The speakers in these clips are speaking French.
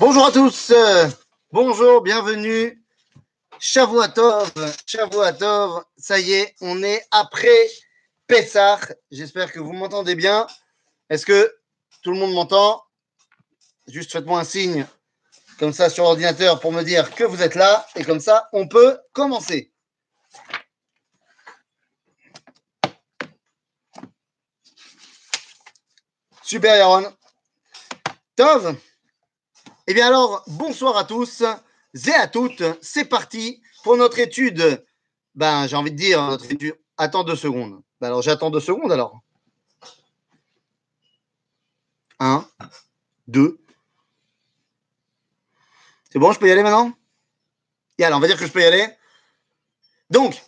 Bonjour à tous, euh, bonjour, bienvenue. Shavuatov, Shavuatov, ça y est, on est après Pessah. J'espère que vous m'entendez bien. Est-ce que tout le monde m'entend? Juste faites-moi un signe comme ça sur l'ordinateur pour me dire que vous êtes là et comme ça on peut commencer. Super Yaron. Tov. Eh bien alors, bonsoir à tous et à toutes. C'est parti pour notre étude. Ben, j'ai envie de dire, notre étude. Attends deux secondes. Ben alors, j'attends deux secondes alors. Un, deux. C'est bon, je peux y aller maintenant? Et alors, on va dire que je peux y aller. Donc,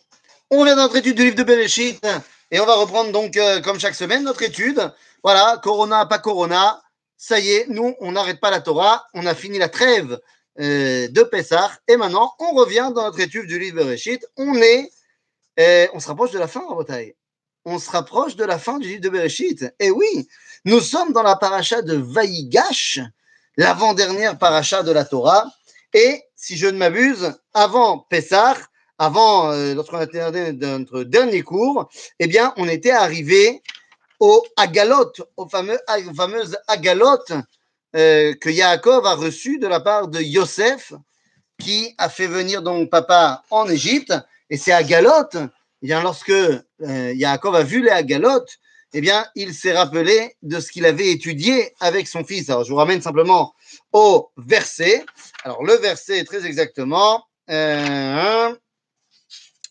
on vient dans notre étude du livre de Bereshit et on va reprendre donc, euh, comme chaque semaine, notre étude. Voilà, Corona, pas Corona. Ça y est, nous, on n'arrête pas la Torah. On a fini la trêve euh, de Pessah. Et maintenant, on revient dans notre étude du livre de Bereshit. On est, euh, on se rapproche de la fin, Rabotai. On se rapproche de la fin du livre de Bereshit. Et oui, nous sommes dans la paracha de Vaïgash, l'avant-dernière paracha de la Torah. Et si je ne m'abuse, avant Pessah, avant, euh, lorsqu'on notre dernier cours, eh bien, on était arrivé au Agalot, aux, fameux, aux fameuses Agalot euh, que Yaakov a reçues de la part de Yosef, qui a fait venir donc papa en Égypte. Et ces Agalot, eh bien, lorsque euh, Yaakov a vu les Agalot, eh bien, il s'est rappelé de ce qu'il avait étudié avec son fils. Alors, je vous ramène simplement au verset. Alors, le verset est très exactement, euh,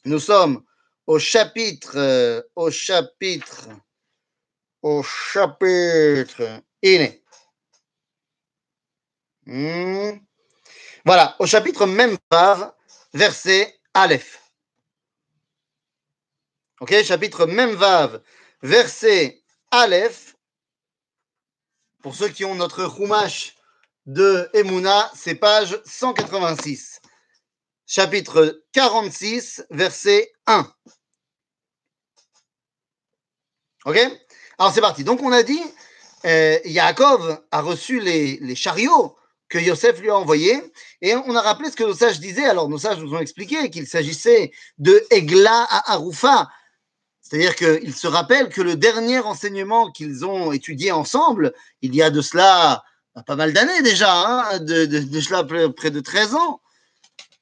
nous sommes au chapitre, au chapitre, au chapitre, est. Hmm. Voilà, au chapitre même par verset Aleph. Ok, chapitre même Vav, verset Aleph. Pour ceux qui ont notre Chumash de Emouna, c'est page 186. Chapitre 46, verset 1. Ok? Alors c'est parti. Donc on a dit, euh, Yaakov a reçu les, chariots que Yosef lui a envoyés. Et on a rappelé ce que nos sages disaient. Alors, nos sages nous ont expliqué qu'il s'agissait de Egla à Aroufa, c'est-à-dire qu'ils se rappellent que le dernier enseignement qu'ils ont étudié ensemble, il y a de cela pas mal d'années déjà, hein, de, cela près de 13 ans,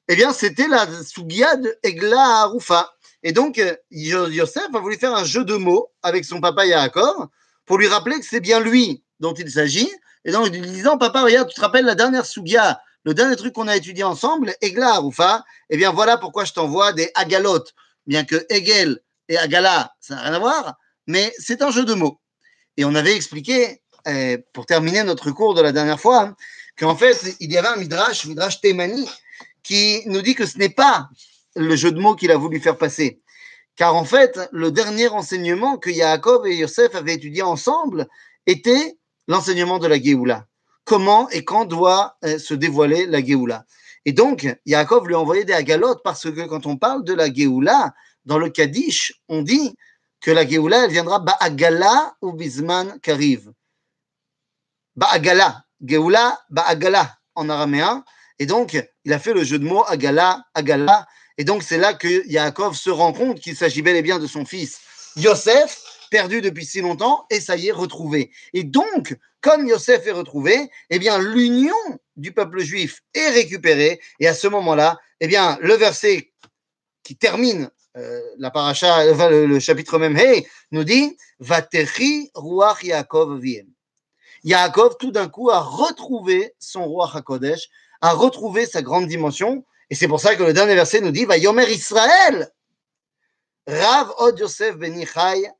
eh bien, c'était la Sugia de Egla Aroufa. Et donc, Yosef a voulu faire un jeu de mots avec son papa Yaakov pour lui rappeler que c'est bien lui dont il s'agit. Et donc, lui disant, papa, regarde, tu te rappelles la dernière Sugia, le dernier truc qu'on a étudié ensemble, Egla Aroufa, eh bien, voilà pourquoi je t'envoie des Agalotes. Bien que Egel et Agala, ça n'a rien à voir, mais c'est un jeu de mots. Et on avait expliqué, euh, pour terminer notre cours de la dernière fois, hein, qu'en fait, il y avait un Midrash, Midrash Temani, qui nous dit que ce n'est pas le jeu de mots qu'il a voulu faire passer. Car en fait, le dernier enseignement que Yaakov et Yosef avaient étudié ensemble était l'enseignement de la Géoula. Comment et quand doit euh, se dévoiler la Géoula. Et donc, Yaakov lui a envoyé des agalotes parce que quand on parle de la Géoula, dans le Kaddish, on dit que la Géoula, elle viendra Ba'agala ou Bisman Kariv. Ba'agala. Géoula, Ba'agala en araméen. Et donc, il a fait le jeu de mots Agala, Agala. Et donc, c'est là que Yaakov se rend compte qu'il s'agit bel et bien de son fils Yosef, perdu depuis si longtemps, et ça y est, retrouvé. Et donc, comme Yosef est retrouvé, eh bien, l'union du peuple juif est récupérée. Et à ce moment-là, eh bien, le verset qui termine euh, la paracha, le, chapitre même, hey, nous dit Vatechi Ruach Yaakov Viem. Yaakov, tout d'un coup, a retrouvé son roi HaKodesh, a retrouvé sa grande dimension. Et c'est pour ça que le dernier verset nous dit Va Yomer Israël Rav Od Yosef Benichai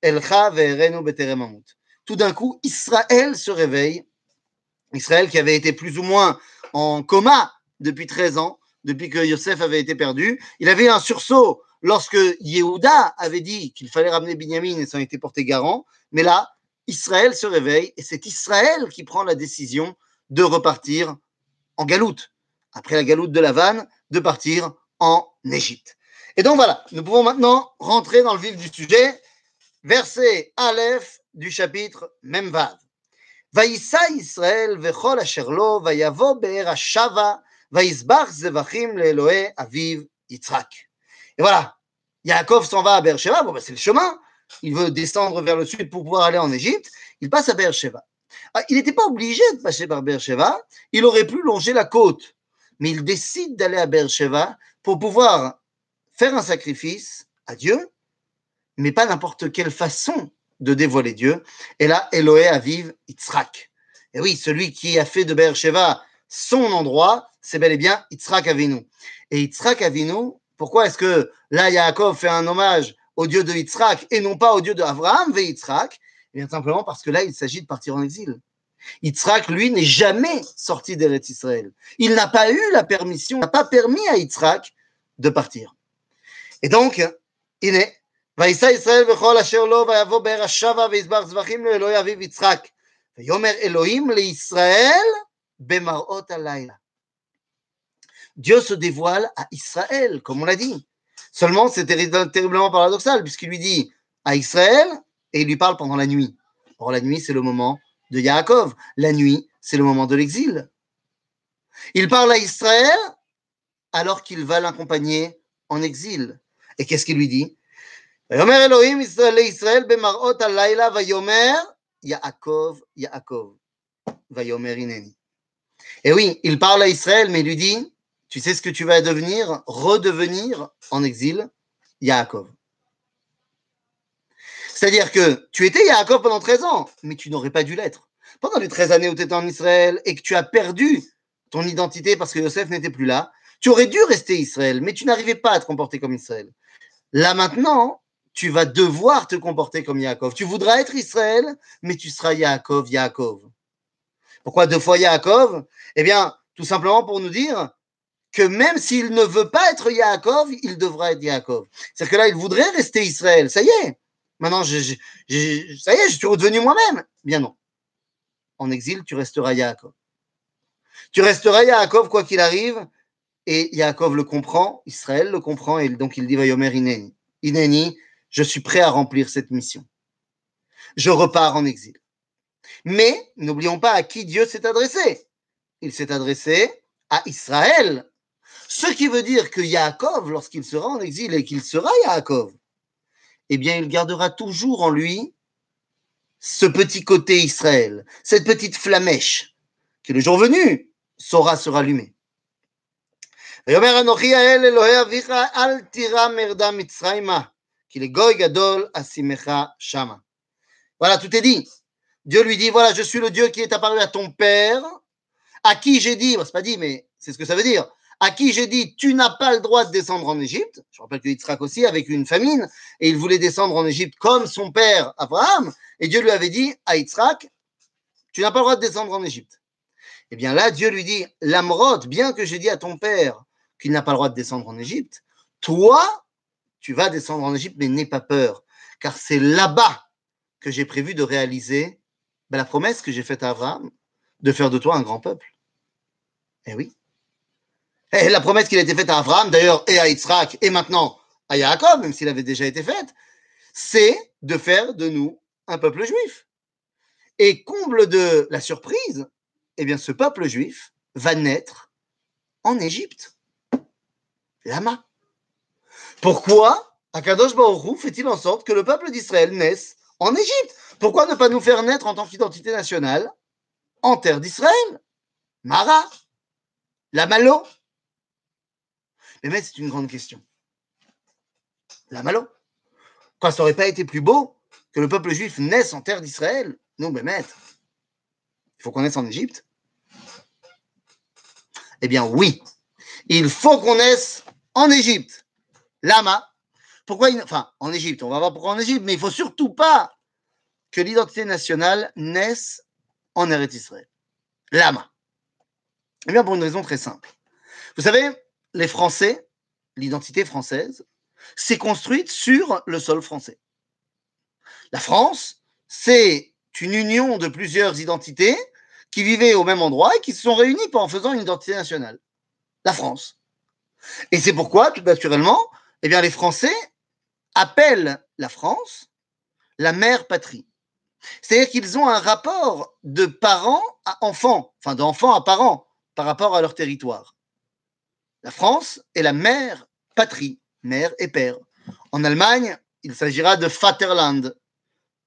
Elcha Ve'erenu Beteremamut. Tout d'un coup, Israël se réveille. Israël qui avait été plus ou moins en coma depuis 13 ans, depuis que Yosef avait été perdu. Il avait un sursaut lorsque Yehuda avait dit qu'il fallait ramener Binyamin et s'en était porté garant. Mais là, Israël se réveille et c'est Israël qui prend la décision de repartir en galoute, après la galoute de la vanne, de partir en Égypte. Et donc voilà, nous pouvons maintenant rentrer dans le vif du sujet. Verset Aleph du chapitre Memvad. Be'er zevachim aviv Et voilà, Yaakov s'en va à Beersheba, bon ben c'est le chemin, il veut descendre vers le sud pour pouvoir aller en Égypte, il passe à Beersheba. Ah, il n'était pas obligé de passer par Beersheba, il aurait pu longer la côte mais il décide d'aller à Beersheba pour pouvoir faire un sacrifice à Dieu, mais pas n'importe quelle façon de dévoiler Dieu. Et là, Eloé Aviv Yitzhak. Et oui, celui qui a fait de Beersheba son endroit, c'est bel et bien Yitzhak Avinu. Et Yitzhak Avinu, pourquoi est-ce que là, Yaakov fait un hommage au Dieu de Yitzhak et non pas au Dieu d'Abraham, ve Yitzhak? Eh bien, simplement parce que là, il s'agit de partir en exil. Yitzhak, lui, n'est jamais sorti d'Eretz Israël. Il n'a pas eu la permission, n'a pas permis à Yitzhak de partir. Et donc, il est ויישא ישראל וכל אשר לו ויבוא באר השבה ויזבח זבחים לאלוהי אביו יצחק ויאמר אלוהים לישראל במראות הלילה. Dieu se dévoile à Israël, comme on l'a dit. Seulement, c'est terriblement paradoxal, puisqu'il lui dit à Israël et il lui parle pendant la nuit. Or, la nuit, c'est le moment de Yaakov. La nuit, c'est le moment de l'exil. Il parle à Israël alors qu'il va l'accompagner en exil. Et qu'est-ce qu'il lui dit ויאמר אלוהים לישראל במראות הלילה, ויאמר יעקב, יעקב, ויאמר הנני. Et oui, il parle à Israël, mais il lui dit, tu sais ce que tu vas devenir, redevenir en exil, Yaakov. C'est-à-dire que tu étais Yaakov pendant 13 ans, mais tu n'aurais pas dû l'être. Pendant les 13 années où tu étais en Israël et que tu as perdu ton identité parce que Yosef n'était plus là, tu aurais dû rester Israël, mais tu n'arrivais pas à te comporter comme Israël. Là maintenant, tu vas devoir te comporter comme Yaakov. Tu voudras être Israël, mais tu seras Yaakov, Yaakov. Pourquoi deux fois Yaakov? Eh bien, tout simplement pour nous dire que même s'il ne veut pas être Yaakov, il devra être Yaakov. C'est-à-dire que là, il voudrait rester Israël. Ça y est. Maintenant, ça y est, je suis redevenu moi-même. Bien non. En exil, tu resteras Yaakov. Tu resteras Yaakov quoi qu'il arrive. Et Yaakov le comprend, Israël le comprend, et donc il dit Vayomer Ineni. Ineni, je suis prêt à remplir cette mission. Je repars en exil. Mais n'oublions pas à qui Dieu s'est adressé. Il s'est adressé à Israël. Ce qui veut dire que Yaakov, lorsqu'il sera en exil et qu'il sera Yaakov, eh bien, il gardera toujours en lui ce petit côté Israël, cette petite flamèche, qui le jour venu saura se rallumer. Voilà, tout est dit. Dieu lui dit voilà, je suis le Dieu qui est apparu à ton père, à qui j'ai dit, bon, c'est pas dit, mais c'est ce que ça veut dire, à qui j'ai dit tu n'as pas le droit de descendre en Égypte. Je rappelle que Yitzhak aussi, avec une famine, et il voulait descendre en Égypte comme son père Abraham, et Dieu lui avait dit à Yitzhak tu n'as pas le droit de descendre en Égypte. Eh bien là, Dieu lui dit L'Amrod, bien que j'ai dit à ton père qu'il n'a pas le droit de descendre en Égypte, toi, tu vas descendre en Égypte, mais n'aie pas peur, car c'est là-bas que j'ai prévu de réaliser ben, la promesse que j'ai faite à Abraham de faire de toi un grand peuple. Eh oui. Et la promesse qui a été faite à Abraham, d'ailleurs, et à Yitzhak, et maintenant à Yaakov, même s'il avait déjà été faite, c'est de faire de nous un peuple juif. Et comble de la surprise, eh bien, ce peuple juif va naître en Égypte. Lama. Pourquoi Akadosh Baruch fait-il en sorte que le peuple d'Israël naisse en Égypte? Pourquoi ne pas nous faire naître en tant qu'identité nationale en terre d'Israël? Mara La Malo Mais c'est une grande question. La Malo Quoi, ça n'aurait pas été plus beau que le peuple juif naisse en terre d'Israël Non, mais maître, il faut qu'on naisse en Égypte Eh bien, oui, il faut qu'on naisse en Égypte. Lama. Pourquoi Enfin, en Égypte, on va voir pourquoi en Égypte, mais il ne faut surtout pas que l'identité nationale naisse en Eretz Israël. Lama. Eh bien, pour une raison très simple. Vous savez, les Français, l'identité française, s'est construite sur le sol français. La France, c'est une union de plusieurs identités qui vivaient au même endroit et qui se sont réunies en faisant une identité nationale. La France. Et c'est pourquoi, tout naturellement, eh bien, les Français appellent la France la mère patrie. C'est-à-dire qu'ils ont un rapport de parents à enfants, enfin d'enfants à parents, par rapport à leur territoire. La France est la mère patrie, mère et père. En Allemagne, il s'agira de Vaterland.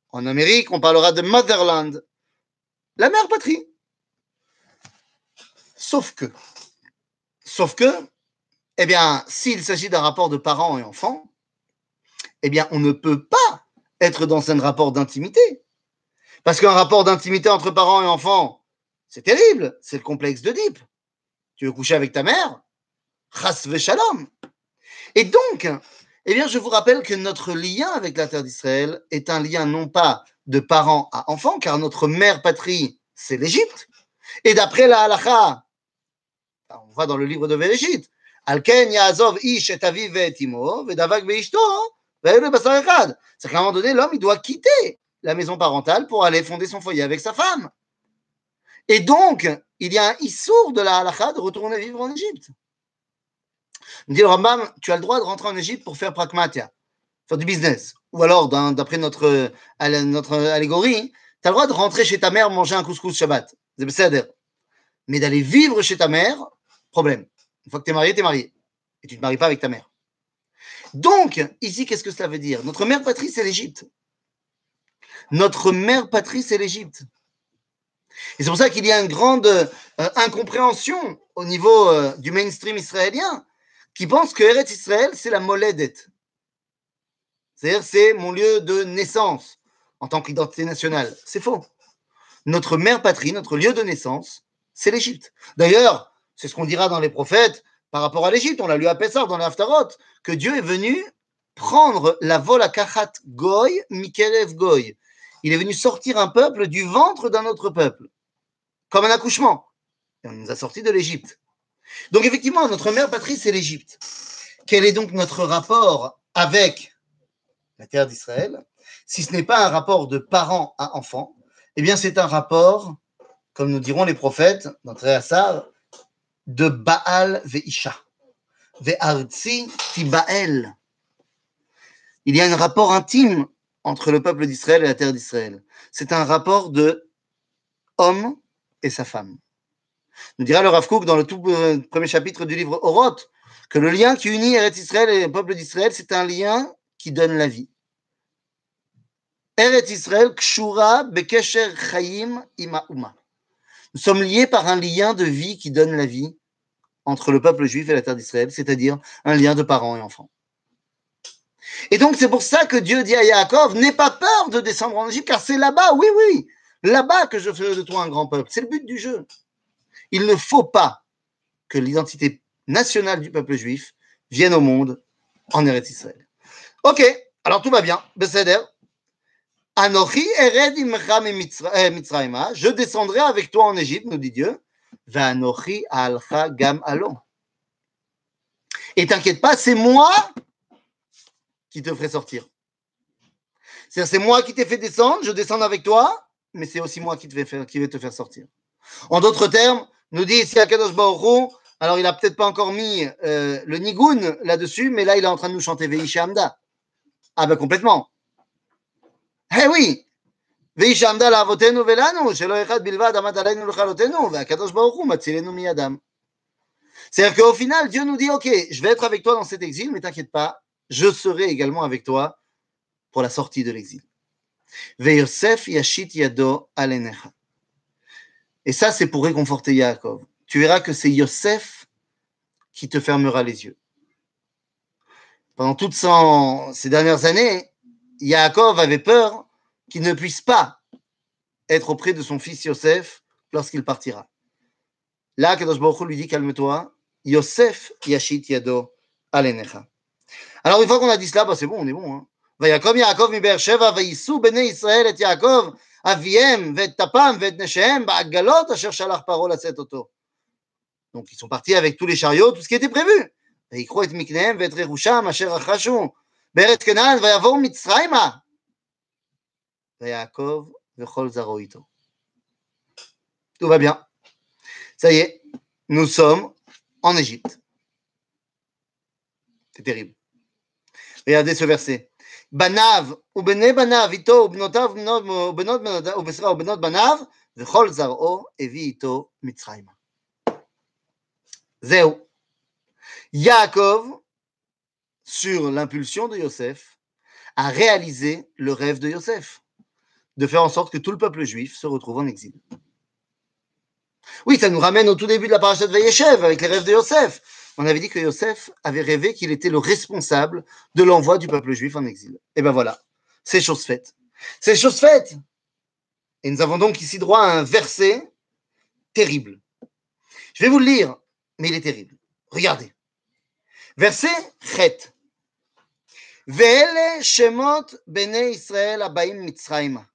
En Amérique, on parlera de Motherland. La mère patrie. Sauf que, sauf que, eh bien, s'il s'agit d'un rapport de parents et enfants, eh bien, on ne peut pas être dans un rapport d'intimité. Parce qu'un rapport d'intimité entre parents et enfants, c'est terrible, c'est le complexe d'Oedipe. Tu veux coucher avec ta mère Shalom. Et donc, eh bien, je vous rappelle que notre lien avec la terre d'Israël est un lien non pas de parents à enfants, car notre mère patrie, c'est l'Égypte. Et d'après la halacha, on voit dans le livre de Vérégite, Alken Yaazov ish et aviv c'est qu'à un moment donné, l'homme, il doit quitter la maison parentale pour aller fonder son foyer avec sa femme. Et donc, il y a un issour de la halakha de retourner vivre en Égypte. Dit le Rambam, tu as le droit de rentrer en Égypte pour faire pragmatia, faire du business. Ou alors, d'après notre, notre allégorie, tu as le droit de rentrer chez ta mère manger un couscous Shabbat. Mais d'aller vivre chez ta mère, problème. Une fois que tu es marié, tu es marié. Et tu ne te maries pas avec ta mère. Donc, ici, qu'est-ce que cela veut dire? Notre mère patrie, c'est l'Égypte. Notre mère patrie, c'est l'Égypte. Et c'est pour ça qu'il y a une grande euh, incompréhension au niveau euh, du mainstream israélien qui pense que Eretz Israël, c'est la moledette. C'est-à-dire, c'est mon lieu de naissance en tant qu'identité nationale. C'est faux. Notre mère patrie, notre lieu de naissance, c'est l'Égypte. D'ailleurs, c'est ce qu'on dira dans les prophètes par rapport à l'Égypte. On l'a lu à Pessah dans l'Aftarot, que Dieu est venu prendre la volakachat goy, mikelev goy. Il est venu sortir un peuple du ventre d'un autre peuple, comme un accouchement. On nous a sortis de l'Égypte. Donc effectivement, notre mère patrie, c'est l'Égypte. Quel est donc notre rapport avec la terre d'Israël Si ce n'est pas un rapport de parents à enfants, eh bien c'est un rapport, comme nous diront les prophètes, notre Assar, de Baal ve'isha. Ve'artzi tibael. Il y a un rapport intime entre le peuple d'Israël et la terre d'Israël. C'est un rapport de homme et sa femme. Nous dira le Rav dans le tout euh, premier chapitre du livre Oroth que le lien qui unit Eretz Israël et le peuple d'Israël, c'est un lien qui donne la vie. Eretz Israël kshura bekesher chayim ima nous sommes liés par un lien de vie qui donne la vie entre le peuple juif et la terre d'Israël, c'est-à-dire un lien de parents et enfants. Et donc, c'est pour ça que Dieu dit à Yaakov, n'aie pas peur de descendre en Égypte, car c'est là-bas, oui, oui, là-bas que je ferai de toi un grand peuple. C'est le but du jeu. Il ne faut pas que l'identité nationale du peuple juif vienne au monde en Eretz Israël. Ok, alors tout va bien. Besséder, Anochi ered eh, je descendrai avec toi en Égypte, nous dit Dieu. Vanochi alon. Et t'inquiète pas, c'est moi qui te ferai sortir. C'est moi qui t'ai fait descendre, je descends avec toi, mais c'est aussi moi qui vais te faire sortir. En d'autres termes, nous dit ici Akadosh Baruch alors il a peut-être pas encore mis euh, le nigoun là-dessus, mais là il est en train de nous chanter Veisha Amda. Ah ben complètement. Eh oui C'est-à-dire qu'au final, Dieu nous dit, ok, je vais être avec toi dans cet exil, mais t'inquiète pas, je serai également avec toi pour la sortie de l'exil. Et ça, c'est pour réconforter Yaakov. Tu verras que c'est Yosef qui te fermera les yeux. Pendant toutes ces dernières années, Yaakov avait peur qu'il ne puisse pas être auprès de son fils Yosef lorsqu'il partira. Là, Kadosh Baruch lui dit calme-toi, Yosef yashit yado alenecha. Alors une fois qu'on a dit cela, bah, c'est bon, on est bon. Hein. Yaakov, Yaakov, mi Sheva, Bene Israël et Yaakov, אביהם ואת טפם ואת נשיהם בעגלות אשר שלח פרעה לשאת אותו. Donc ils sont partis avec tous les chariots, tout ce qui était prévu. ויקחו את מקניהם ואת רכושם אשר רכשו בארץ כנען ויבואו מצרימה Yaakov, Tout va bien. Ça y est, nous sommes en Égypte. C'est terrible. Regardez ce verset. בניו ובני בניו איתו ובנותיו ובנות ובנות בניו וכל זרעו הביא איתו מצרימה. זהו. Yaakov, sur l'impulsion de Yosef, a réalisé le rêve de Yosef, de faire en sorte que tout le peuple juif se retrouve en exil. Oui, ça nous ramène au tout début de la parasha de Vayeshev, avec les rêves de Yosef. On avait dit que Yosef avait rêvé qu'il était le responsable de l'envoi du peuple juif en exil. Et ben voilà, c'est chose faite. C'est chose faite. Et nous avons donc ici droit à un verset terrible. Je vais vous le lire, mais il est terrible. Regardez. Verset Chet. Ve'ele shemot bene Israël abaim mitzrayma.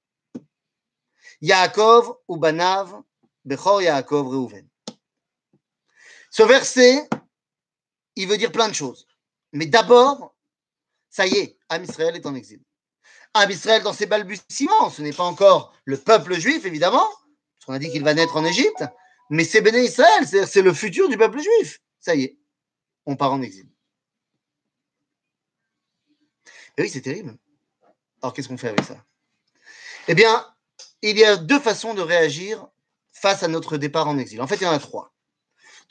Yaakov ubanav bechor Yaakov Reuven. Ce verset, il veut dire plein de choses. Mais d'abord, ça y est, Am Israël est en exil. Am Israël dans ses balbutiements, ce n'est pas encore le peuple juif, évidemment, parce qu'on a dit qu'il va naître en Égypte, mais c'est Béné Israël, c'est le futur du peuple juif. Ça y est, on part en exil. Et oui, c'est terrible. Alors qu'est-ce qu'on fait avec ça? Eh bien, il y a deux façons de réagir face à notre départ en exil. En fait, il y en a trois.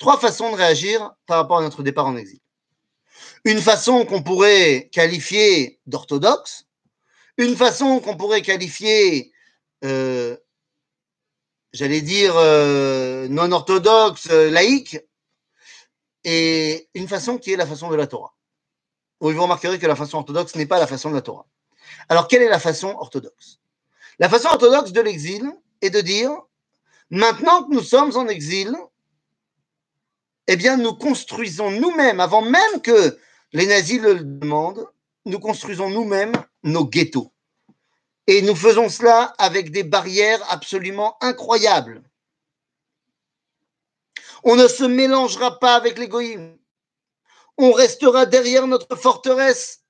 Trois façons de réagir par rapport à notre départ en exil. Une façon qu'on pourrait qualifier d'orthodoxe, une façon qu'on pourrait qualifier, euh, j'allais dire, euh, non orthodoxe, euh, laïque, et une façon qui est la façon de la Torah. Vous remarquerez que la façon orthodoxe n'est pas la façon de la Torah. Alors, quelle est la façon orthodoxe? La façon orthodoxe de l'exil est de dire, maintenant que nous sommes en exil, eh bien, nous construisons nous-mêmes, avant même que les nazis le demandent, nous construisons nous-mêmes nos ghettos. Et nous faisons cela avec des barrières absolument incroyables. On ne se mélangera pas avec les goïms. On restera derrière notre forteresse.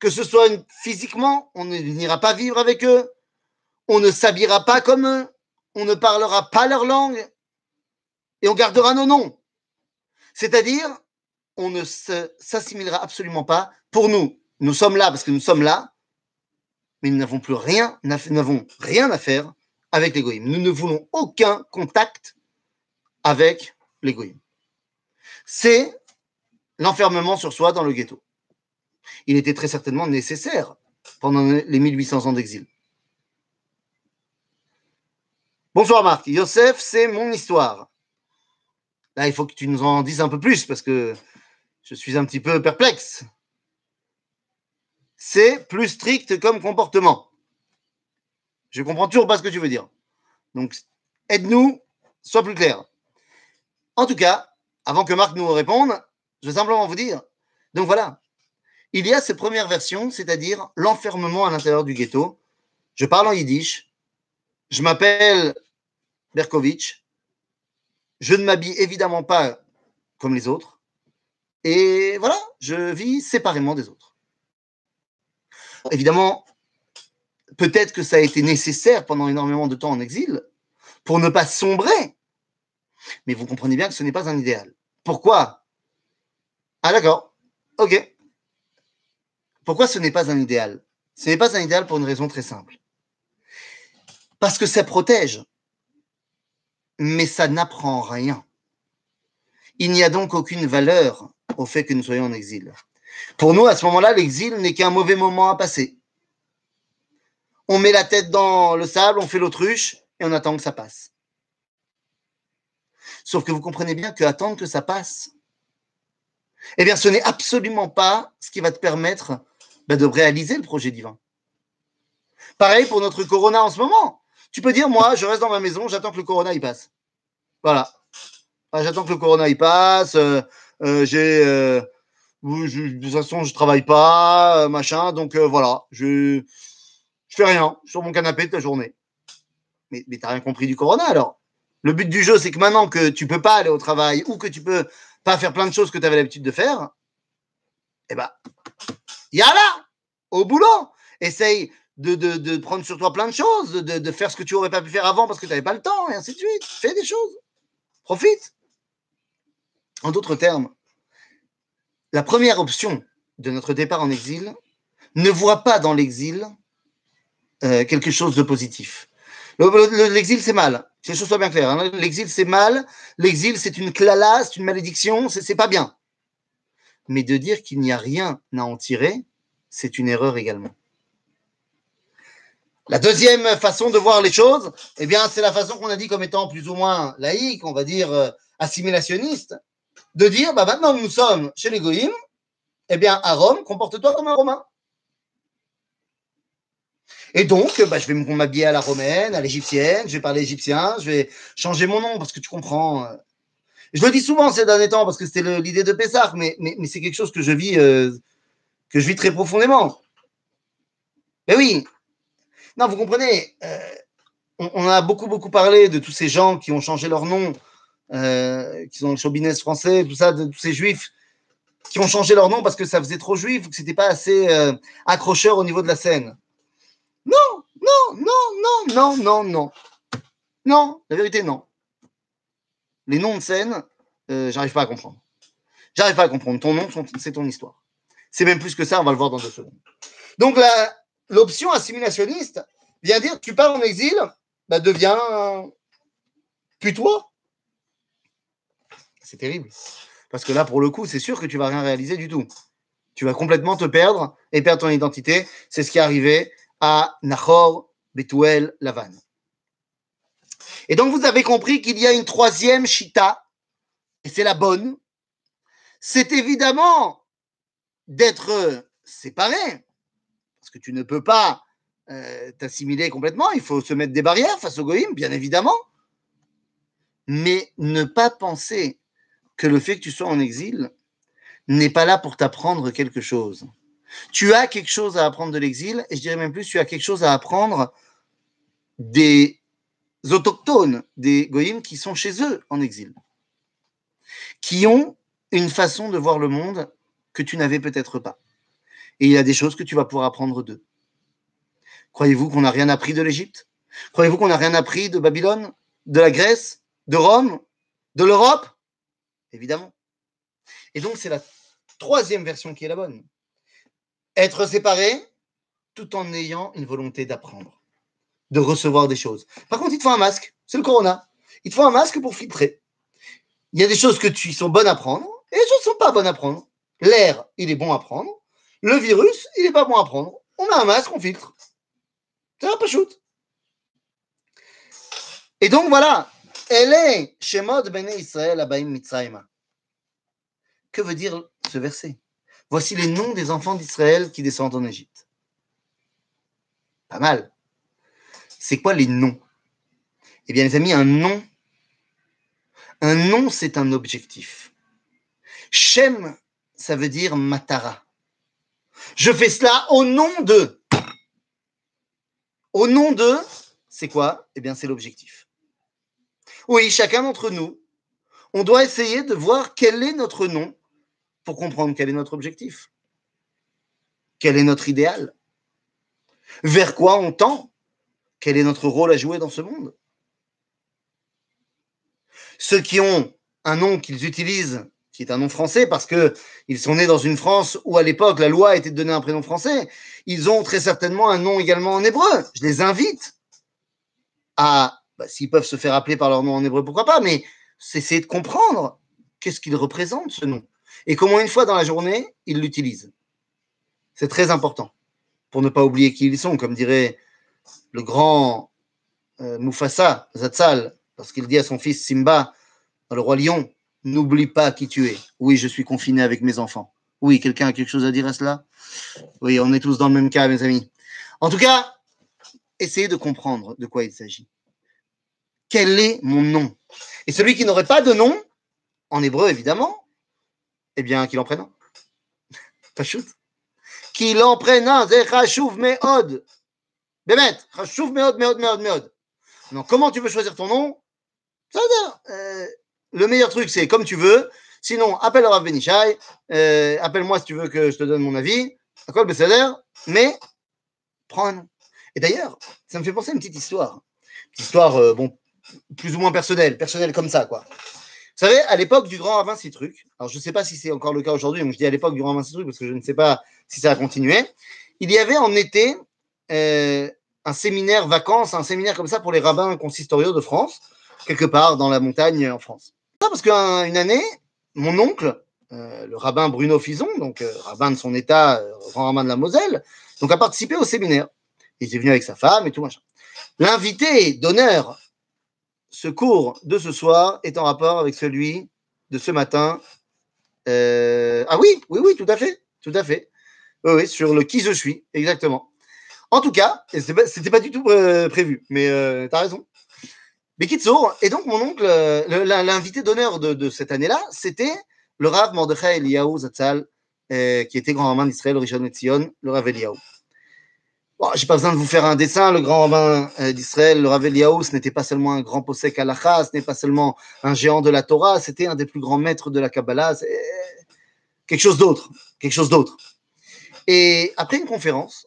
Que ce soit physiquement, on n'ira pas vivre avec eux. On ne s'habillera pas comme eux. On ne parlera pas leur langue. Et on gardera nos noms. C'est-à-dire, on ne s'assimilera absolument pas. Pour nous, nous sommes là parce que nous sommes là, mais nous n'avons plus rien, n'avons rien à faire avec les goïms. Nous ne voulons aucun contact avec les goïms. C'est l'enfermement sur soi dans le ghetto. Il était très certainement nécessaire pendant les 1800 ans d'exil. Bonsoir Marc. Yosef, c'est mon histoire. Là, il faut que tu nous en dises un peu plus parce que je suis un petit peu perplexe. C'est plus strict comme comportement. Je comprends toujours pas ce que tu veux dire. Donc, aide-nous, sois plus clair. En tout cas, avant que Marc nous réponde, je vais simplement vous dire. Donc voilà, il y a cette première version, c'est-à-dire l'enfermement à l'intérieur du ghetto. Je parle en yiddish. Je m'appelle Berkovitch. Je ne m'habille évidemment pas comme les autres. Et voilà, je vis séparément des autres. Évidemment, peut-être que ça a été nécessaire pendant énormément de temps en exil pour ne pas sombrer. Mais vous comprenez bien que ce n'est pas un idéal. Pourquoi? Ah d'accord, ok. Pourquoi ce n'est pas un idéal? Ce n'est pas un idéal pour une raison très simple. Parce que ça protège, mais ça n'apprend rien. Il n'y a donc aucune valeur au fait que nous soyons en exil. Pour nous, à ce moment-là, l'exil n'est qu'un mauvais moment à passer. On met la tête dans le sable, on fait l'autruche et on attend que ça passe. Sauf que vous comprenez bien que attendre que ça passe, eh bien, ce n'est absolument pas ce qui va te permettre ben, de réaliser le projet divin. Pareil pour notre corona en ce moment. Tu peux dire, moi, je reste dans ma maison, j'attends que le corona y passe. Voilà. j'attends que le corona y passe. Euh, euh, j'ai euh, de toute façon, je travaille pas, machin, donc voilà, je, je fais rien sur mon canapé toute la journée. Mais, mais tu n'as rien compris du corona alors? Le but du jeu, c'est que maintenant que tu peux pas aller au travail ou que tu peux pas faire plein de choses que tu avais l'habitude de faire, eh ben, là, au boulot. Essaye de, de, de, prendre sur toi plein de choses, de, de faire ce que tu aurais pas pu faire avant parce que tu n'avais pas le temps, et ainsi de suite. Fais des choses. En d'autres termes, la première option de notre départ en exil ne voit pas dans l'exil euh, quelque chose de positif. L'exil, c'est mal. Que les choses bien claires. Hein. L'exil, c'est mal. L'exil, c'est une clalasse, c'est une malédiction, c'est pas bien. Mais de dire qu'il n'y a rien à en tirer, c'est une erreur également. La deuxième façon de voir les choses, eh bien, c'est la façon qu'on a dit comme étant plus ou moins laïque, on va dire euh, assimilationniste, de dire, bah maintenant nous sommes chez les Goïms, eh bien, à Rome, comporte-toi comme un Romain. Et donc, bah, je vais m'habiller à la romaine, à l'égyptienne, je vais parler égyptien, je vais changer mon nom parce que tu comprends. Euh. Je le dis souvent ces derniers temps parce que c'était l'idée de Pessah, mais, c'est quelque chose que je vis, euh, que je vis très profondément. Mais oui, non, vous comprenez, euh, on, a beaucoup, beaucoup parlé de tous ces gens qui ont changé leur nom, qui sont le show français, tout ça, de tous ces juifs qui ont changé leur nom parce que ça faisait trop juif ou que c'était pas assez accrocheur au niveau de la scène. Non, non, non, non, non, non, non. Non, la vérité, non. Les noms de scène, euh, j'arrive pas à comprendre. J'arrive pas à comprendre. Ton nom, c'est ton histoire. C'est même plus que ça, on va le voir dans deux secondes. Donc, l'option assimilationniste vient dire tu pars en exil, bah, deviens plus toi. C'est terrible. Parce que là, pour le coup, c'est sûr que tu vas rien réaliser du tout. Tu vas complètement te perdre et perdre ton identité. C'est ce qui est arrivé à Nahor, Betuel, Lavan. Et donc vous avez compris qu'il y a une troisième chita, et c'est la bonne, c'est évidemment d'être séparé, que tu ne peux pas euh, t'assimiler complètement, il faut se mettre des barrières face au goïm, bien évidemment, mais ne pas penser que le fait que tu sois en exil n'est pas là pour t'apprendre quelque chose. Tu as quelque chose à apprendre de l'exil, et je dirais même plus, tu as quelque chose à apprendre des autochtones, des goïms qui sont chez eux en exil, qui ont une façon de voir le monde que tu n'avais peut-être pas. Et il y a des choses que tu vas pouvoir apprendre d'eux. Croyez-vous qu'on n'a rien appris de l'Égypte? Croyez-vous qu'on n'a rien appris de Babylone, de la Grèce, de Rome, de l'Europe? Évidemment. Et donc c'est la troisième version qui est la bonne être séparé tout en ayant une volonté d'apprendre, de recevoir des choses. Par contre, il te faut un masque, c'est le corona. Il te faut un masque pour filtrer. Il y a des choses que tu sont bonnes à prendre et des choses ne sont pas bonnes à prendre. L'air, il est bon à prendre. Le virus, il n'est pas bon à prendre. On a un masque, on filtre. C'est un peu shoot. Et donc voilà, Mitzrayma. Que veut dire ce verset? Voici les noms des enfants d'Israël qui descendent en Égypte. Pas mal. C'est quoi les noms? Eh bien, les amis, un nom, un nom, c'est un objectif. Shem, ça veut dire matara. Je fais cela au nom de. Au nom de, c'est quoi? Eh bien, c'est l'objectif. Oui, chacun d'entre nous, on doit essayer de voir quel est notre nom pour comprendre quel est notre objectif, quel est notre idéal, vers quoi on tend, quel est notre rôle à jouer dans ce monde? Ceux qui ont un nom qu'ils utilisent, qui est un nom français, parce qu'ils sont nés dans une France où à l'époque la loi était de donner un prénom français, ils ont très certainement un nom également en hébreu. Je les invite à, bah, s'ils peuvent se faire appeler par leur nom en hébreu, pourquoi pas, mais c'est essayer de comprendre qu'est-ce qu'il représente ce nom et comment une fois dans la journée, ils l'utilisent. C'est très important pour ne pas oublier qui ils sont, comme dirait le grand euh, Mufasa Zatzal, parce qu'il dit à son fils Simba, le roi lion, n'oublie pas qui tu es. Oui, je suis confiné avec mes enfants. Oui, quelqu'un a quelque chose à dire à cela? Oui, on est tous dans le même cas, mes amis. En tout cas, essayez de comprendre de quoi il s'agit. Quel est mon nom? Et celui qui n'aurait pas de nom, en hébreu évidemment, eh bien, qu'il en prenne un. Pachout. Qu'il en prenne un. C'est chachouv me'od. Bémet. Chachouv me'od, me'od, me'od, me'od. Donc, comment tu veux choisir ton nom? Ça euh, le meilleur truc, c'est comme tu veux. Sinon, appelle Rav Benichai. Euh, appelle-moi si tu veux que je te donne mon avis. D'accord, Mais, prends un nom. Et d'ailleurs, ça me fait penser à une petite histoire. Une histoire, euh, bon, plus ou moins personnelle. Personnelle comme ça, quoi. Vous savez, à l'époque du grand Ravin Citruc, alors je ne sais pas si c'est encore le cas aujourd'hui, mais je dis à l'époque du grand Ravin Citruc parce que je ne sais pas si ça a continué, il y avait en été euh, un séminaire vacances, un séminaire comme ça pour les rabbins consistoriaux de France, quelque part dans la montagne en France. Parce qu'une année, mon oncle, euh, le rabbin Bruno Fison, donc euh, rabbin de son état, euh, grand rabbin de la Moselle, donc a participé au séminaire. Il était venu avec sa femme et tout. L'invité d'honneur, ce cours de ce soir est en rapport avec celui de ce matin. ah oui, oui, oui, tout à fait, tout à fait. Oui, oui, sur le qui je suis, exactement. En tout cas, c'était pas, pas du tout prévu, mais tu as raison. Mais Kitsour, et donc mon oncle, l'invité d'honneur de, cette année-là, c'était le Rav Mordechai Eliyahu Zatzal, euh, qui était grand rabbin d'Israël, Rishon Etzion, le Rav Eliyahu. Bon, j'ai pas besoin de vous faire un dessin, le grand rabbin euh, d'Israël, le Rav Eliyahu, ce n'était pas seulement un grand posek halacha, ce n'est pas seulement un géant de la Torah, c'était un des plus grands maîtres de la Kabbalah, c'est quelque chose d'autre, quelque chose d'autre. Et après une conférence,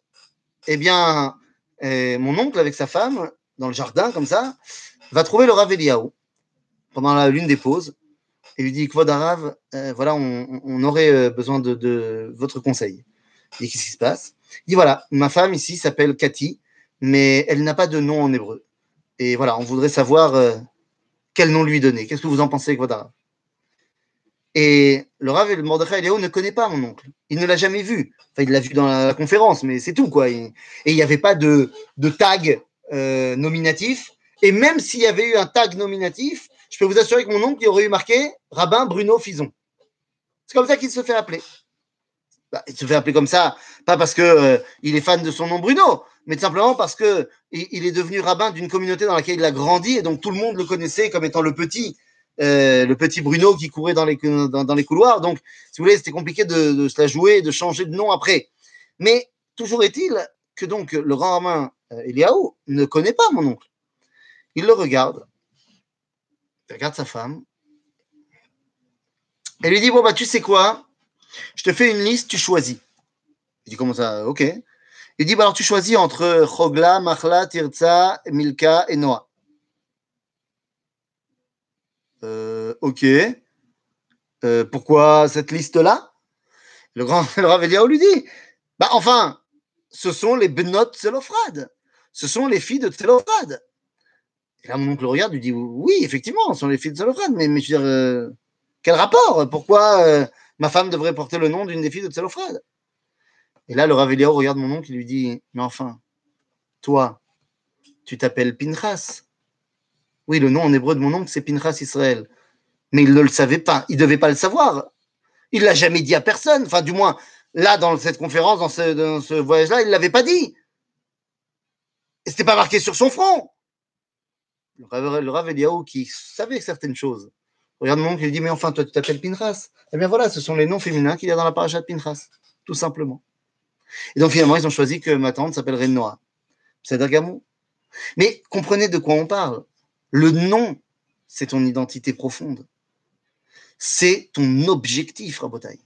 eh bien, euh, mon oncle avec sa femme, dans le jardin, comme ça, va trouver le Rav Eliyahu pendant lune des pauses et lui dit Kvod euh, voilà, on, aurait euh, besoin de, votre conseil. Il dit Qu'est-ce qui se passe? Il dit Voilà, ma femme ici s'appelle Cathy, mais elle n'a pas de nom en hébreu. Et voilà, on voudrait savoir euh, quel nom lui donner. Qu'est-ce que vous en pensez, Kvod Et le Rav et le Mordechai Léo ne connaît pas mon oncle. Il ne l'a jamais vu. Enfin, il l'a vu dans la, conférence, mais c'est tout, quoi. Et il n'y avait pas de tag nominatif. Et même s'il y avait eu un tag nominatif, je peux vous assurer que mon oncle il aurait eu marqué rabbin Bruno Fison. C'est comme ça qu'il se fait appeler. Bah, il se fait appeler comme ça, pas parce qu'il euh, est fan de son nom Bruno, mais simplement parce que il, est devenu rabbin d'une communauté dans laquelle il a grandi et donc tout le monde le connaissait comme étant le petit, euh, le petit Bruno qui courait dans les, dans, les couloirs. Donc, si vous voulez, c'était compliqué de, se la jouer, de changer de nom après. Mais toujours est-il que donc le grand rabbin euh, Eliaou ne connaît pas mon oncle. Il le regarde il regarde sa femme. Elle lui dit Bon, bah, tu sais quoi? Je te fais une liste, tu choisis. Il dit Comment ça? Ok. Il dit bah, Alors, tu choisis entre Chogla, Machla, Tirza, Milka et Noah. Euh, ok. Euh, pourquoi cette liste-là? Le grand le lui dit Bah, enfin, ce sont les Benot Tselofrad. Ce sont les filles de Tselofrad. Et là, mon oncle regarde, lui dit Oui, effectivement, ce sont les filles de Salofrad, mais, mais je veux dire, euh, quel rapport Pourquoi euh, ma femme devrait porter le nom d'une des filles de Salofrad Et là, le Ravéliao regarde mon oncle et lui dit Mais enfin, toi, tu t'appelles Pinchas. Oui, le nom en hébreu de mon oncle, c'est Pinchas Israël. Mais il ne le savait pas, il ne devait pas le savoir. Il ne l'a jamais dit à personne. Enfin, du moins, là, dans cette conférence, dans ce, ce voyage-là, il ne l'avait pas dit. Et ce n'était pas marqué sur son front le Rav qui savait certaines choses. Regarde mon oncle, il dit Mais enfin, toi, tu t'appelles Pinchas. Eh bien voilà, ce sont les noms féminins qu'il y a dans la paracha de Pinchas, tout simplement. Et donc finalement, ils ont choisi que ma tante s'appellerait Noah. C'est Dagamou. Mais comprenez de quoi on parle. Le nom, c'est ton identité profonde. C'est ton objectif, Rabotai.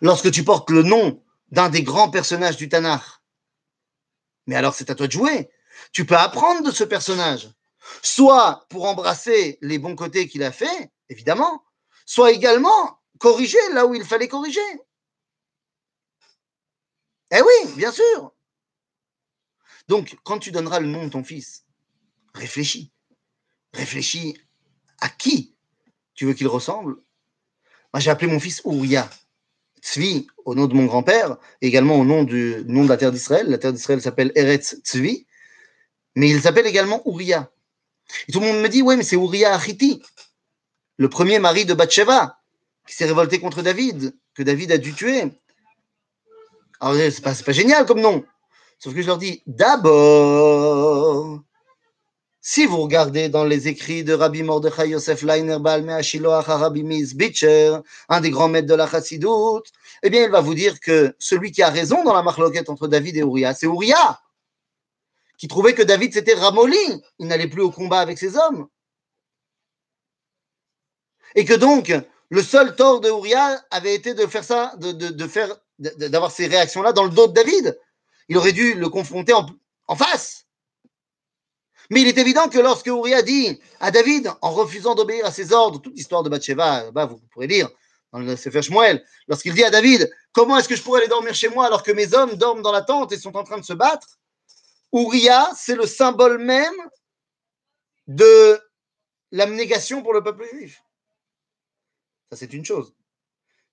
Lorsque tu portes le nom d'un des grands personnages du Tanakh, mais alors c'est à toi de jouer. Tu peux apprendre de ce personnage soit pour embrasser les bons côtés qu'il a fait, évidemment, soit également corriger là où il fallait corriger. Eh oui, bien sûr. Donc, quand tu donneras le nom de ton fils, réfléchis. Réfléchis à qui tu veux qu'il ressemble. Moi, j'ai appelé mon fils Ouria. Tzvi, au nom de mon grand-père, également au nom du nom de la terre d'Israël. La terre d'Israël s'appelle Eretz Tzvi, mais il s'appelle également Ouria. Et tout le monde me dit, oui, mais c'est Uriah Achiti, le premier mari de Bathsheba, qui s'est révolté contre David, que David a dû tuer. Alors, c'est pas, pas génial comme nom. Sauf que je leur dis, d'abord, si vous regardez dans les écrits de Rabbi Mordechai Yosef Leiner Balme Shiloach Rabbi Bitcher, un des grands maîtres de la Chassidut, eh bien, il va vous dire que celui qui a raison dans la marloquette entre David et Uriah, c'est Uriah qui trouvait que David s'était ramolli, il n'allait plus au combat avec ses hommes. Et que donc, le seul tort de Uriah avait été de faire ça, de, faire, d'avoir ces réactions-là dans le dos de David. Il aurait dû le confronter en, face. Mais il est évident que lorsque Uriah dit à David, en refusant d'obéir à ses ordres, toute l'histoire de Bathsheba, bah, vous pourrez lire dans le Sefer Shmuel, lorsqu'il dit à David Comment est-ce que je pourrais aller dormir chez moi alors que mes hommes dorment dans la tente et sont en train de se battre? Uriah, c'est le symbole même de l'abnégation pour le peuple juif. Ça, c'est une chose.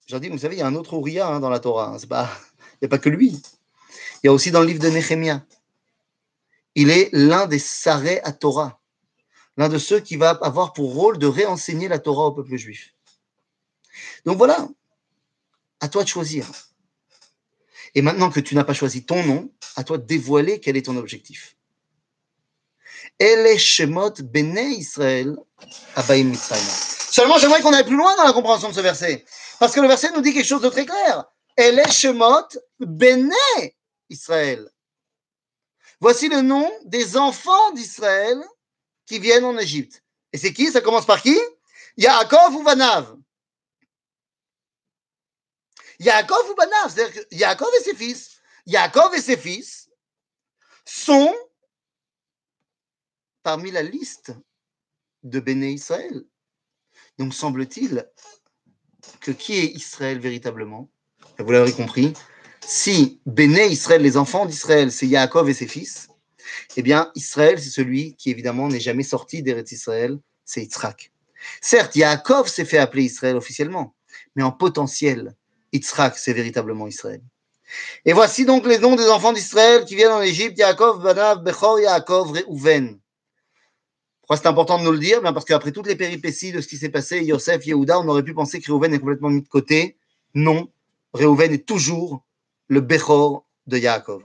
J'ai dit, vous savez, il y a un autre Uriah hein, dans la Torah. Hein. pas, il n'y a pas que lui. Il y a aussi dans le livre de Néhémia. Il est l'un des sarés à Torah, l'un de ceux qui va avoir pour rôle de réenseigner la Torah au peuple juif. Donc voilà, à toi de choisir. Et maintenant que tu n'as pas choisi ton nom, à toi de dévoiler quel est ton objectif. Shemot Bene Israël Seulement, j'aimerais qu'on aille plus loin dans la compréhension de ce verset. Parce que le verset nous dit quelque chose de très clair. Israël. Voici le nom des enfants d'Israël qui viennent en Égypte. Et c'est qui? Ça commence par qui? Yaakov ou Vanav? Yaakov ou Banav C'est-à-dire que Yaakov et ses fils, Yaakov et ses fils sont parmi la liste de Béné Israël. Donc semble-t-il que qui est Israël véritablement? Vous l'avez compris, si Béné Israël, les enfants d'Israël, c'est Yaakov et ses fils, eh bien, Israël, c'est celui qui, évidemment, n'est jamais sorti d'Eretz Israël, c'est Yitzhak. Certes, Yaakov s'est fait appeler Israël officiellement, mais en potentiel, Yitzhak, c'est véritablement Israël. Et voici donc les noms des enfants d'Israël qui viennent en Égypte, Yaakov, Banav, Bechor, Yaakov, Reuven. Pourquoi c'est important de nous le dire? Ben parce qu'après toutes les péripéties de ce qui s'est passé, Yosef, Yehuda, on aurait pu penser que Reuven est complètement mis de côté. Non, Reuven est toujours le Bechor de Yaakov.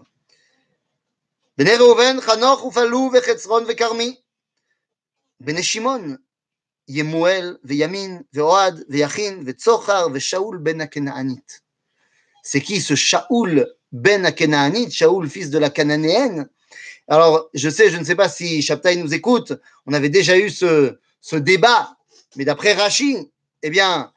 Bene Reuven, Chanoch, Ufalou, Vechetzron, Vekarmi. Bene Shimon, ימואל וימין ואוהד ויכין וצוחר ושאול בן הכנענית. C'est qui ce Shaoul ben Akenaanite, Shaoul fils de la Cananéenne Alors, je sais, je ne sais pas si Shabtai nous écoute, on avait déjà eu ce, ce débat, mais d'après Rashi, eh bien,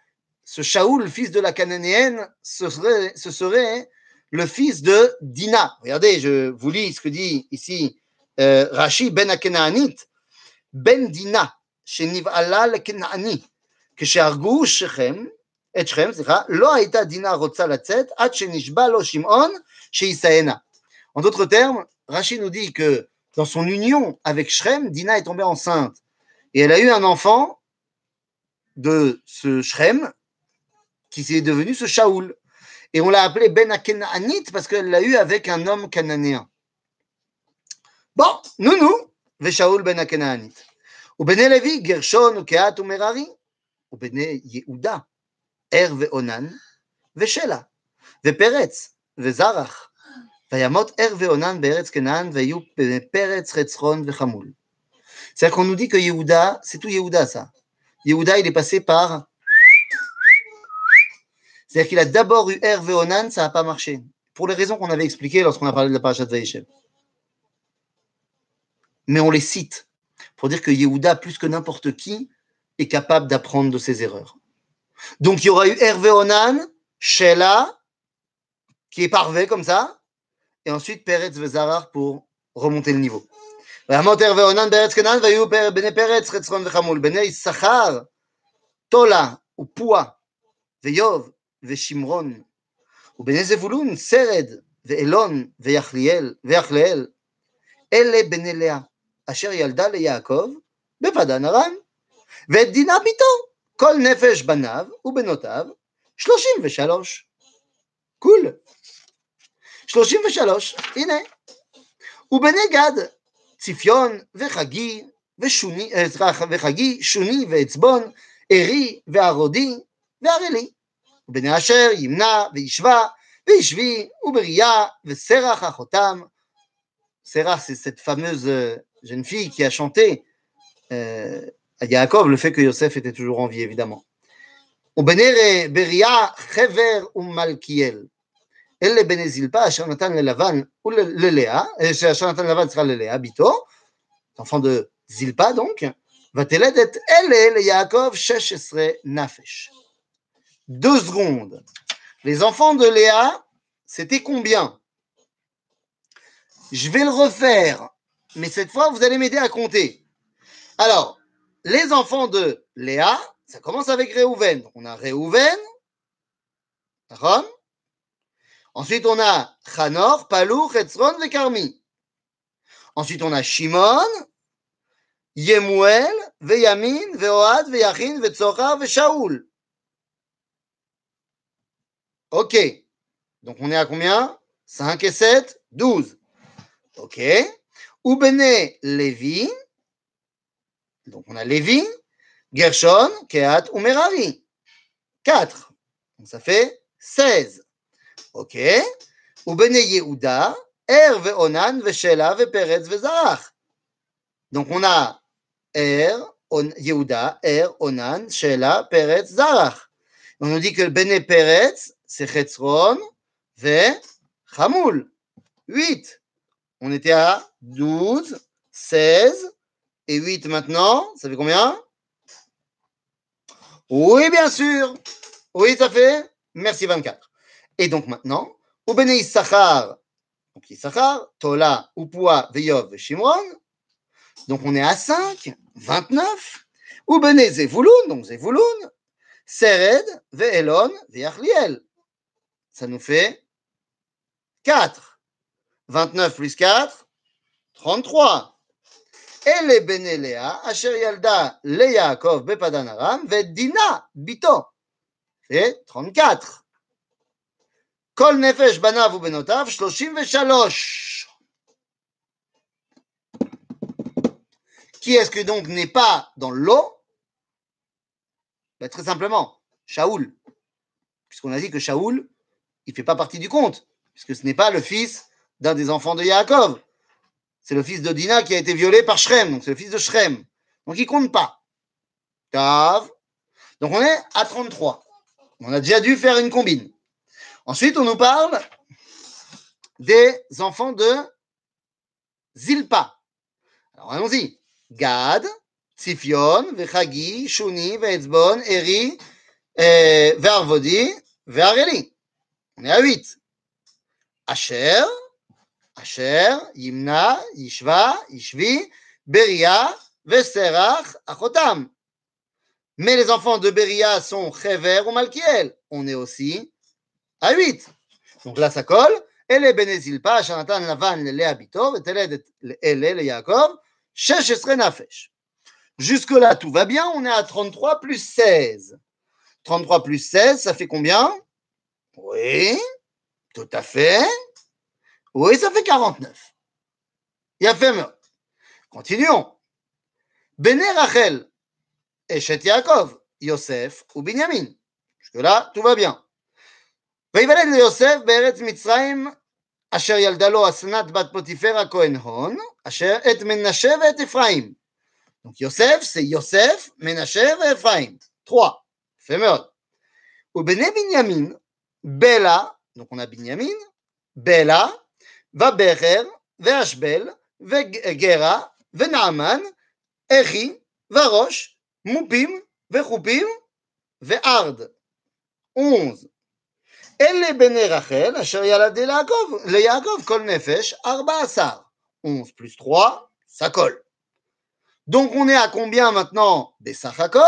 ce Shaoul, fils de la Cananéenne, ce serait, ce serait le fils de Dina. Regardez, je vous lis ce que dit ici euh, Rashi ben Akenaanit, ben Dina, En d'autres termes, Rashi nous dit que dans son union avec Shrem, Dina est tombée enceinte et elle a eu un enfant de ce Shrem qui s'est devenu ce Shaoul. Et on l'a appelé Ben Akenaanit parce qu'elle l'a eu avec un homme cananéen. Bon, nous, nous, Veshaoul Ben Akenaanit. ובני לוי גרשון וקהת ומררי, ובני יהודה ער ואונן ושלה, ופרץ וזרח, וימות ער ואונן בארץ כנען, והיו פרץ, חצרון וחמול. C'est-à-dire qu'on nous dit que Yehuda, c'est tout Yehuda ça. Yehuda, il est passé par C'est-à-dire qu'il a d'abord eu Hervé Onan, ça n'a pas marché. Pour les raisons qu'on avait expliquées lorsqu'on a parlé de la parashat Vaïshem. Mais on les cite pour dire que Yehuda, plus que n'importe qui, est capable d'apprendre de ses erreurs. Donc il y aura eu Hervé Onan, Sheila, qui est parvé comme ça, et ensuite Peretz Vezarar pour remonter le niveau. Tola ou Poua, Veyov, ושמרון, ובני זבולון סרד ואלון ויחליאל, ויחליאל, אלה בני לאה, אשר ילדה ליעקב בפדן ארם, ואת דינה ביתו, כל נפש בניו ובנותיו, שלושים ושלוש. קול. שלושים ושלוש, הנה. ובני גד, ציפיון וחגי ושוני, וחגי, שוני ועצבון, ארי וערודי וערלי. ובני אשר ימנע וישבה וישבי ובראייה וסרח אחותם. Serach, c'est cette jeune fille qui a chanté euh, à Yaakov le fait que Yosef était toujours en vie, évidemment. ובנר בראייה חבר ומלכיאל. אלה בני זלפה אשר נתן ללבן וללאה, אשר נתן ללבן צריכה ללאה, ביתו, enfant de Zilpa donc, ותלד את אלה ליעקב 16 נפש. Deux secondes. Les enfants de Léa, c'était combien Je vais le refaire, mais cette fois, vous allez m'aider à compter. Alors, les enfants de Léa, ça commence avec Réhouven. On a Réhouven, D'accord Ensuite, on a Chanor, Palou, Hetzron et Karmi. Ensuite, on a Shimon, Yemuel, Veyamin, Veoad, Veyachin, Vetzocha, Veshaoul. Ok. Donc, on est à combien? 5 et 7, 12. Ok. Oubene Lévi. Donc, on a Lévi, Gershon, Kehat ou Merari. 4. Donc, ça fait 16. Ok. Oubene Yehuda, Er, Veonan, Veshela, Veperetz, Vezarach. Donc, on a Er, On- Yehuda, Er, Onan, Shela, Peretz, Zarach. On nous dit que le Bene Peretz, c'est Chetzron, Ve, Hamoul. 8. On était à 12, 16 et 8 maintenant. Ça fait combien? Oui, bien sûr. Oui, ça fait. Merci, 24. Et donc maintenant, au Bene Issachar, donc Issachar, Tola, Upua, Veyov, Shimron. Donc on est à 5, 29. Ou Bene Zevulun, donc Zevulun, Sered, Ve'elon, Ve'achliel. Ça nous fait 4. 29 plus 4, 33. Et les Benéléa, Asher Yalda, Yaakov, Bepadan Aram, Vedina, Bito. C'est 34. Kol Nefesh Banav ou Benotav, 33. Qui est-ce que donc n'est pas dans l'eau? Ben, Très simplement, Shaoul. Puisqu'on a dit que Shaoul, il ne fait pas partie du compte, puisque ce n'est pas le fils d'un des enfants de Yaakov. C'est le fils de Dina qui a été violé par Shrem, donc c'est le fils de Shrem. Donc il compte pas. Tav. Donc on est à 33. On a déjà dû faire une combine. Ensuite, on nous parle des enfants de Zilpa. Alors allons-y. Gad, Tzifion, Vechagi, Shuni, Veetzbon, Eri, Ve'arvodi, Ve'areli. On est à 8. Asher, Asher, Yimna, Yishva, Yishvi, Beria, Veserach, Achotam. Mais les enfants de Beria sont Chever ou Malkiel. On est aussi à 8. Donc là, ça colle. אלה בני זלפה אשר נתן לבן ללאה ביתו ותלד את אלה ליעקב 16 נפש. Jusque-là, tout va bien. On est à 33 plus 16. 33 plus 16, ça fait combien Oui, tout à fait. Oui, ça fait 49. Il a fait mieux. Continuons. Béné Rachel, Eshet Yaakov, Yosef ou Binyamin. Jusque-là, tout va bien. ויוולד ליוסף בארץ מצרים, אשר ילדה לו אסנת בת פוטיפר הכהן הון, אשר את מנשה ואת אפרים. Donc Yosef, c'est Yosef, Ménaché et Ephraim. Trois. Fait מאוד. ובני בנימין, בלה, donc on a Binyamin, בלה, ובכר, ואשבל, וגרה, ונעמן, אחי, וראש, מופים, וחופים, וארד. 11. אלה בני רחל, אשר ילדי ליעקב, ליעקב כל נפש, 14. 11 plus 3, ça colle. Donc on est à combien maintenant des Sachakol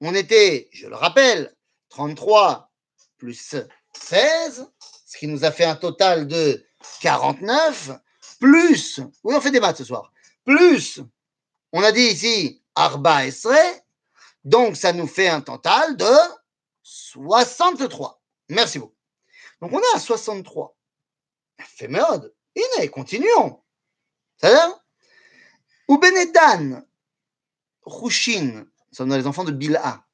On était, je le rappelle, 33 plus 16, ce qui nous a fait un total de 49, plus, oui on fait maths ce soir, plus, on a dit ici Arba Esre, donc ça nous fait un total de 63. Merci beaucoup. Donc on est à 63. Fait merde. Iné, continuons. Ça va? Ou Dan, Rouchin, nous sommes dans les enfants de Bilha.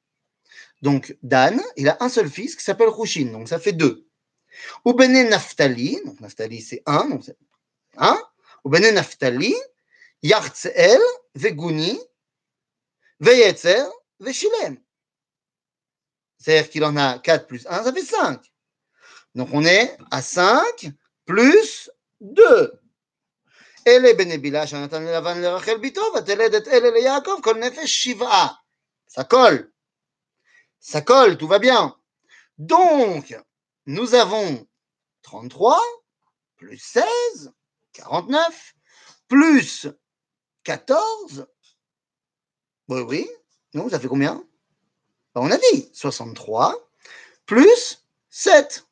Donc, Dan, il a un seul fils qui s'appelle Rouchin, donc ça fait deux. Ou Naftali, donc Naftali c'est un, donc c'est un. Ou Naftali, Yartzel, Veguni, Veyetzer, Veshilem. C'est-à-dire qu'il en a 4 plus 1, ça fait 5. Donc on est à 5 plus 2. אלה בני בילה שנתן ללבן לרחל ביתו, ותלד את אלה ליעקב, כל נפש שבעה. Ça colle. Ça colle, tout va bien. Donc, nous avons 33 plus 16, 49, plus 14. Oui, oui. Non, ça fait combien? On a dit 63 plus 7.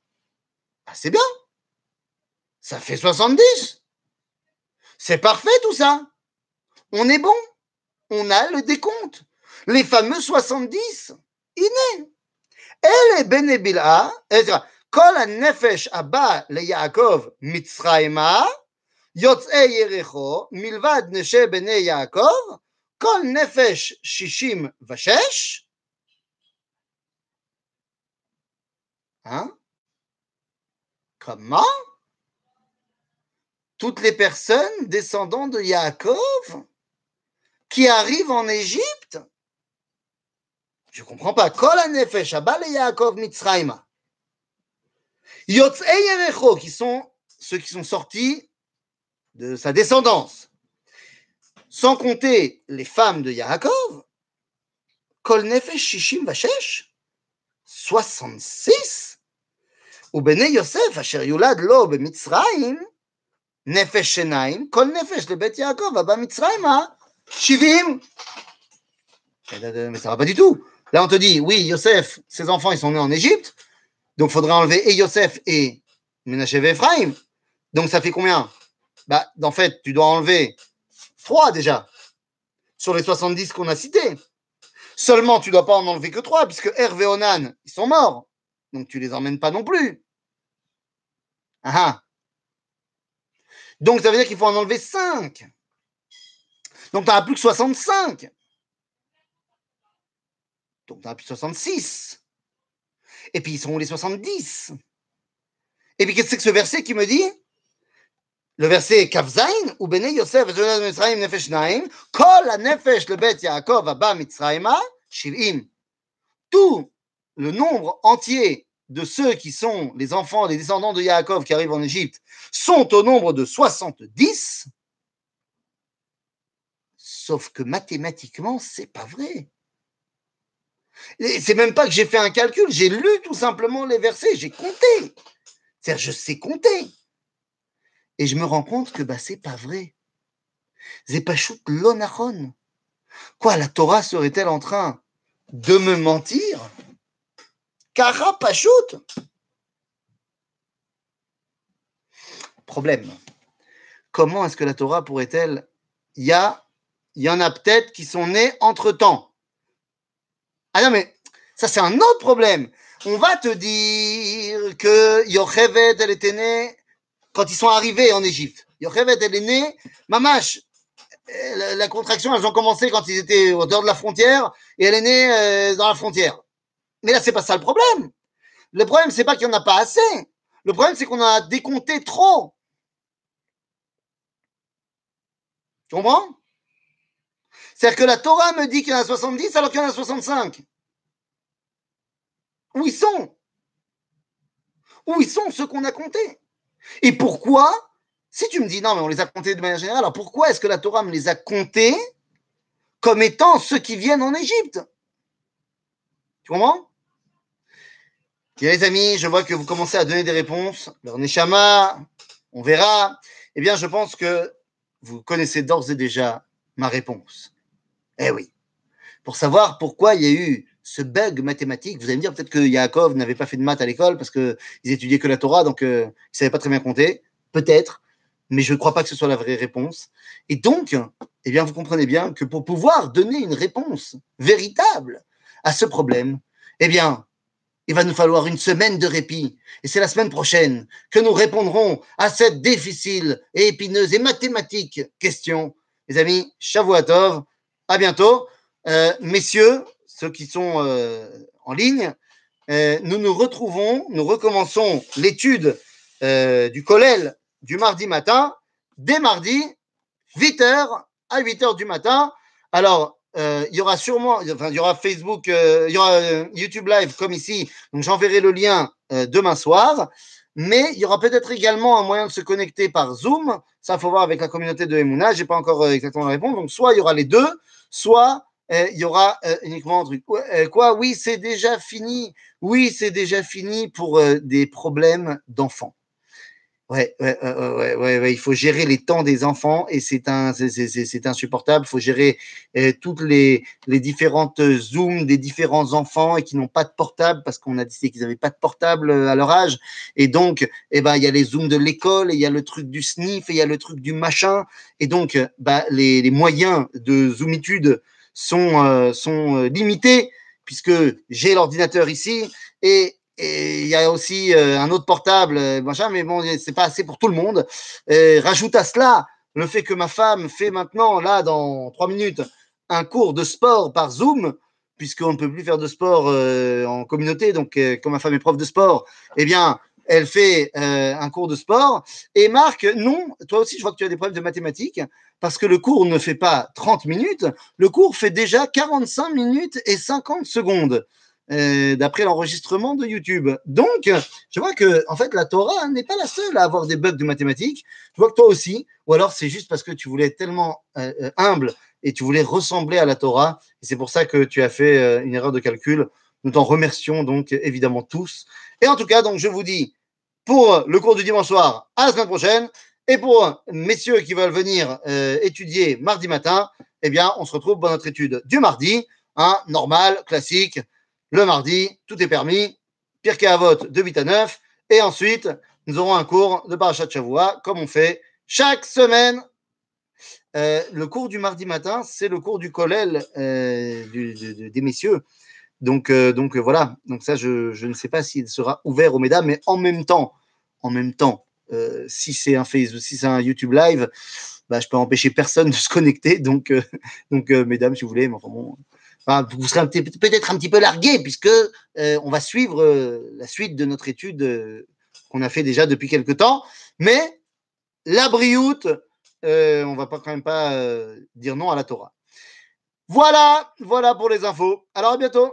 Ah, c'est bien. Ça fait 70. C'est parfait tout ça. On est bon. On a le décompte. Les fameux 70. Iné. Elle est Benebila. כל הנפש הבא ליעקב מצרימה, יוצאי יריחו, מלבד נשי בני יעקב, כל נפש שישים ושש, Hein Comment Toutes les personnes descendant de Yaakov qui arrivent en Égypte Je ne comprends pas. Kol nefesh abal Yaakov mitzrayma. Yotzei Yerecho, qui sont ceux qui sont sortis de sa descendance. Sans compter les femmes de Yaakov, Kol Nefesh Shishim Vashesh, 66. Ou Bene Yosef, Asher Yulad Lo Mitzraim, Nefesh Shenaim, Kol Nefesh le Bet Yaakov, Abba Mitzraim, Shivim. Mais ça va pas du tout. Là, on te dit, oui, Yosef, ses enfants, ils sont nés en Égypte donc il faudrait enlever et Yosef et Ménaché et Ephraim. Donc ça fait combien? Bah, En fait, tu dois enlever 3 déjà, sur les 70 qu'on a cités. Seulement, tu ne dois pas en enlever que 3, puisque Hervé Onan, ils sont morts. Donc tu ne les emmènes pas non plus. Ah, ah. Donc ça veut dire qu'il faut en enlever 5. Donc tu n'as plus que 65. Donc tu n'as plus que 66. Et puis ils sont les 70 Et puis qu'est-ce que ce verset qui me dit? Le verset Kavzain, ou Bene Yosef, Mitzrayim Nefesh Naim, Kol Nefesh le Bet Yaakov Abba Mitzrayima, Shivim. Tout le nombre entier de ceux qui sont les enfants, les descendants de Yaakov qui arrivent en Égypte, sont au nombre de 70, sauf que mathématiquement, c'est pas vrai. C'est même pas que j'ai fait un calcul, j'ai lu tout simplement les versets, j'ai compté. C'est-à-dire, je sais compter. Et je me rends compte que bah, c'est pas vrai. Zepashut l'onachon. Quoi, la Torah serait-elle en train de me mentir? Kara Problème. Comment est-ce que la Torah pourrait-elle? Il y, y en a peut-être qui sont nés entre-temps. Ah non, mais ça, c'est un autre problème. On va te dire que Yochevet, elle était née quand ils sont arrivés en Égypte. Yochevet, elle est née, Mamash, la, contraction, elles ont commencé quand ils étaient au dehors de la frontière et elle est née euh, dans la frontière. Mais là, c'est pas ça le problème. Le problème, c'est pas qu'il n'y en a pas assez. Le problème, c'est qu'on a décompté trop. Tu comprends? C'est-à-dire que la Torah me dit qu'il y en a 70 alors qu'il y en a 65. Où ils sont? Où ils sont ceux qu'on a comptés? Et pourquoi Si tu me dis non, mais on les a comptés de manière générale, alors pourquoi est-ce que la Torah me les a comptés comme étant ceux qui viennent en Égypte? Tu comprends? Bien les amis, je vois que vous commencez à donner des réponses. Neshama, on verra. Eh bien, je pense que vous connaissez d'ores et déjà ma réponse. Eh oui. Pour savoir pourquoi il y a eu ce bug mathématique, vous allez me dire peut-être que Yaakov n'avait pas fait de maths à l'école parce qu'ils étudiaient que la Torah, donc euh, ils ne savaient pas très bien compter. Peut-être, mais je ne crois pas que ce soit la vraie réponse. Et donc, eh bien, vous comprenez bien que pour pouvoir donner une réponse véritable à ce problème, eh bien, il va nous falloir une semaine de répit. Et c'est la semaine prochaine que nous répondrons à cette difficile et épineuse et mathématique question. Les amis, Shavuatov, à bientôt. Euh, messieurs, ceux qui sont euh, en ligne, euh, nous nous retrouvons, nous recommençons l'étude du collèle du mardi matin, dès mardi, 8h à 8h du matin. Alors, il y aura sûrement, enfin, il y aura Facebook, il y aura YouTube Live comme ici, donc j'enverrai le lien demain soir. Mais il y aura peut-être également un moyen de se connecter par Zoom. Ça, faut voir avec la communauté de Emouna. Je n'ai pas encore exactement la réponse. Donc, soit il y aura les deux, soit il y aura uniquement un truc. quoi? Oui, c'est déjà fini. Oui, c'est déjà fini pour des problèmes d'enfants. Ouais, ouais, ouais, ouais, ouais, il faut gérer les temps des enfants et c'est un, c'est insupportable. Il faut gérer euh, toutes les, les différentes zooms des différents enfants et qui n'ont pas de portable parce qu'on a décidé qu'ils n'avaient pas de portable euh, à leur âge. Et donc, eh ben, il y a les zooms de l'école et il y a le truc du sniff et il y a le truc du machin. Et donc, bah, les, les moyens de zoomitude sont, euh, sont limités puisque j'ai l'ordinateur ici et et il y a aussi euh, un autre portable, euh, machin, mais bon, c'est pas assez pour tout le monde. Rajoute à cela le fait que ma femme fait maintenant, là, dans trois minutes, un cours de sport par Zoom, puisqu'on ne peut plus faire de sport euh, en communauté. Donc, comme ma femme est prof de sport, eh bien, elle fait un cours de sport. Et Marc, non, toi aussi, je vois que tu as des problèmes de mathématiques, parce que le cours ne fait pas 30 minutes, le cours fait déjà 45 minutes et 50 secondes. Euh, d'après l'enregistrement de YouTube. Donc, je vois que, en fait, la Torah n'est pas la seule à avoir des bugs de mathématiques. Je vois que toi aussi, ou alors c'est juste parce que tu voulais être tellement euh, euh, humble et tu voulais ressembler à la Torah, et c'est pour ça que tu as fait une erreur de calcul. Nous t'en remercions donc évidemment tous. Et en tout cas, donc je vous dis pour le cours du dimanche soir, à la semaine prochaine. Et pour messieurs qui veulent venir étudier mardi matin, eh bien, on se retrouve pour notre étude du mardi, hein, normal, classique, le mardi, tout est permis. Pierre vote de 8 à 9. Et ensuite, nous aurons un cours de Parachat Shavua, comme on fait chaque semaine. Euh, le cours du mardi matin, c'est le cours du Kollel euh, des messieurs. Donc, euh, donc voilà. Donc ça, je, ne sais pas s'il sera ouvert aux mesdames, mais en même temps, en même temps, si c'est un Facebook, si c'est un YouTube live, bah, je peux empêcher personne de se connecter. Donc, donc mesdames, si vous voulez, mais enfin bon vous serez peut-être un petit peu largué puisque euh, on va suivre euh, la suite de notre étude euh, qu'on a fait déjà depuis quelque temps. Mais la brioute, on va pas quand même pas dire non à la Torah. Voilà, voilà pour les infos. Alors à bientôt.